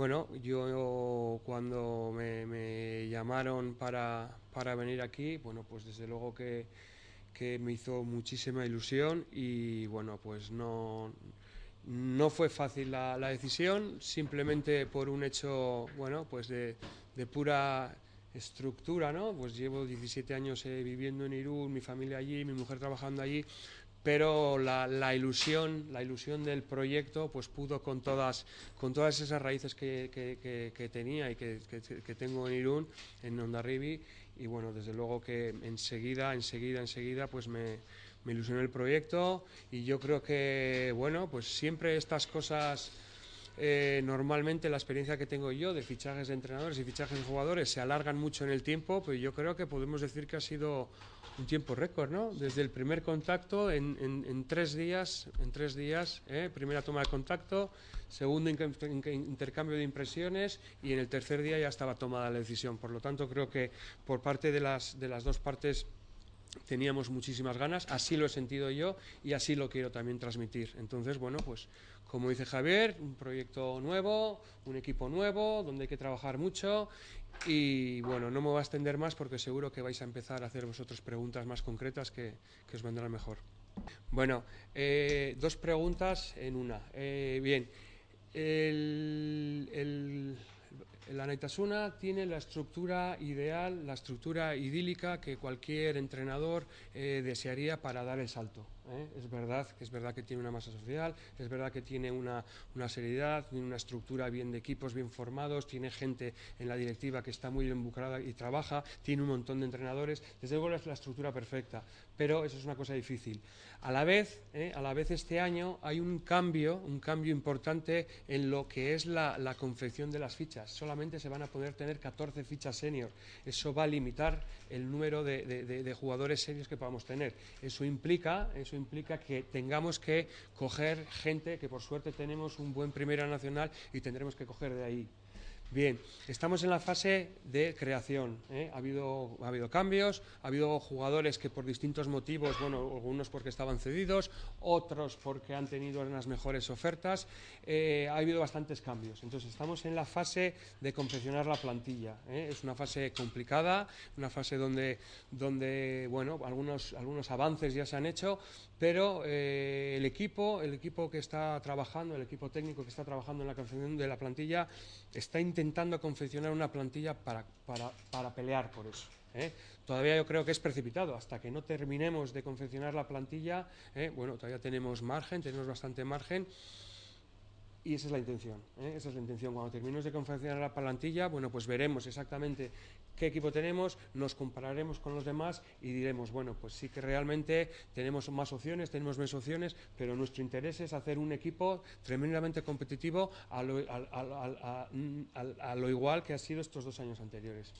Bueno, yo cuando me, llamaron para, para, venir aquí, bueno, pues desde luego que, que, me hizo muchísima ilusión y bueno, pues no, no fue fácil la, decisión, simplemente por un hecho, bueno, pues de, de pura estructura, ¿no? Pues llevo 17 años eh, viviendo en Irún, mi familia allí, mi mujer trabajando allí, pero la, ilusión, la ilusión del proyecto, pues pudo con todas, con todas esas raíces que, tenía y que, tengo en Irún, en Ondarribi, y bueno, desde luego que enseguida, enseguida, enseguida, pues me, me ilusionó el proyecto. Y yo creo que, bueno, pues siempre estas cosas eh, normalmente la experiencia que tengo yo de fichajes de entrenadores y fichajes de jugadores se alargan mucho en el tiempo, pero yo creo que podemos decir que ha sido un tiempo récord, ¿no? Desde el primer contacto en, tres días, en tres días, ¿eh? primera toma de contacto, segundo intercambio de impresiones y en el tercer día ya estaba tomada la decisión. Por lo tanto, creo que por parte de las, de las dos partes teníamos muchísimas ganas, así lo he sentido yo y así lo quiero también transmitir. Entonces, bueno, pues como dice Javier, un proyecto nuevo, un equipo nuevo, donde hay que trabajar mucho y bueno, no me voy a extender más porque seguro que vais a empezar a hacer vosotros preguntas más concretas que, os vendrán mejor. Bueno, eh, dos preguntas en una. Eh, bien, el la Naitasuna tiene la estructura ideal, la estructura idílica que cualquier entrenador eh, desearía para dar el salto. ¿Eh? Es verdad que es verdad que tiene una masa social, es verdad que tiene una, una, seriedad, tiene una estructura bien de equipos bien formados, tiene gente en la directiva que está muy involucrada y trabaja, tiene un montón de entrenadores. Desde luego es la estructura perfecta, pero eso es una cosa difícil. A la vez, ¿eh? a la vez este año hay un cambio, un cambio importante en lo que es la, la confección de las fichas. Solamente se van a poder tener 14 fichas senior. Eso va a limitar el número de, jugadores seniors que podamos tener. Eso implica, eso implica que tengamos que coger gente, que por suerte tenemos un buen Primera Nacional y tendremos que coger de ahí. Bien, estamos en la fase de creación. ¿eh? Ha, habido, ha habido cambios, ha habido jugadores que por distintos motivos, bueno, algunos porque estaban cedidos, otros porque han tenido unas mejores ofertas. Eh, ha habido bastantes cambios. Entonces, estamos en la fase de confeccionar la plantilla. ¿eh? Es una fase complicada, una fase donde, donde bueno, algunos, algunos avances ya se han hecho, pero el equipo, el equipo que está trabajando, el equipo técnico que está trabajando en la confección de la plantilla, está intentando intentando confeccionar una plantilla para, para, para pelear por eso. ¿eh? Todavía yo creo que es precipitado, hasta que no terminemos de confeccionar la plantilla, ¿eh? bueno, todavía tenemos margen, tenemos bastante margen, y esa es la intención, ¿eh? esa es la intención. Cuando terminemos de confeccionar la plantilla, bueno, pues veremos exactamente qué equipo tenemos, nos compararemos con los demás y diremos, bueno, pues sí que realmente tenemos más opciones, tenemos más opciones, pero nuestro interés es hacer un equipo tremendamente competitivo a lo, a lo igual que ha sido estos dos años anteriores.